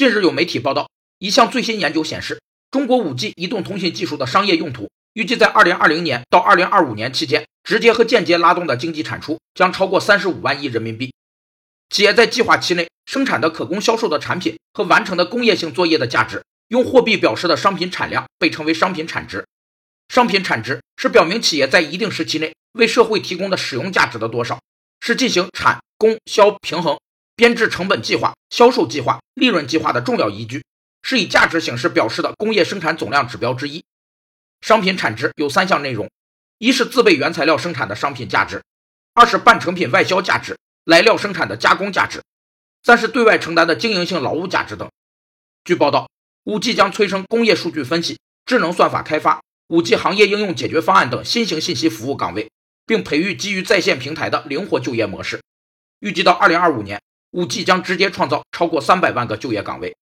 近日有媒体报道，一项最新研究显示，中国 5G 移动通信技术的商业用途，预计在2020年到2025年期间，直接和间接拉动的经济产出将超过35万亿人民币。企业在计划期内生产的可供销售的产品和完成的工业性作业的价值，用货币表示的商品产量被称为商品产值。商品产值是表明企业在一定时期内为社会提供的使用价值的多少，是进行产供销平衡、编制成本计划、销售计划、利润计划的重要依据，是以价值形式表示的工业生产总量指标之一。商品产值有三项内容：一是自备原材料生产的商品价值；二是半成品外销价值。来料生产的加工价值，三是对外承担的经营性劳务价值等。据报道，5G 将催生工业数据分析、智能算法开发、5G 行业应用解决方案等新型信息服务岗位，并培育基于在线平台的灵活就业模式。预计到2025年，5G 将直接创造超过300万个就业岗位。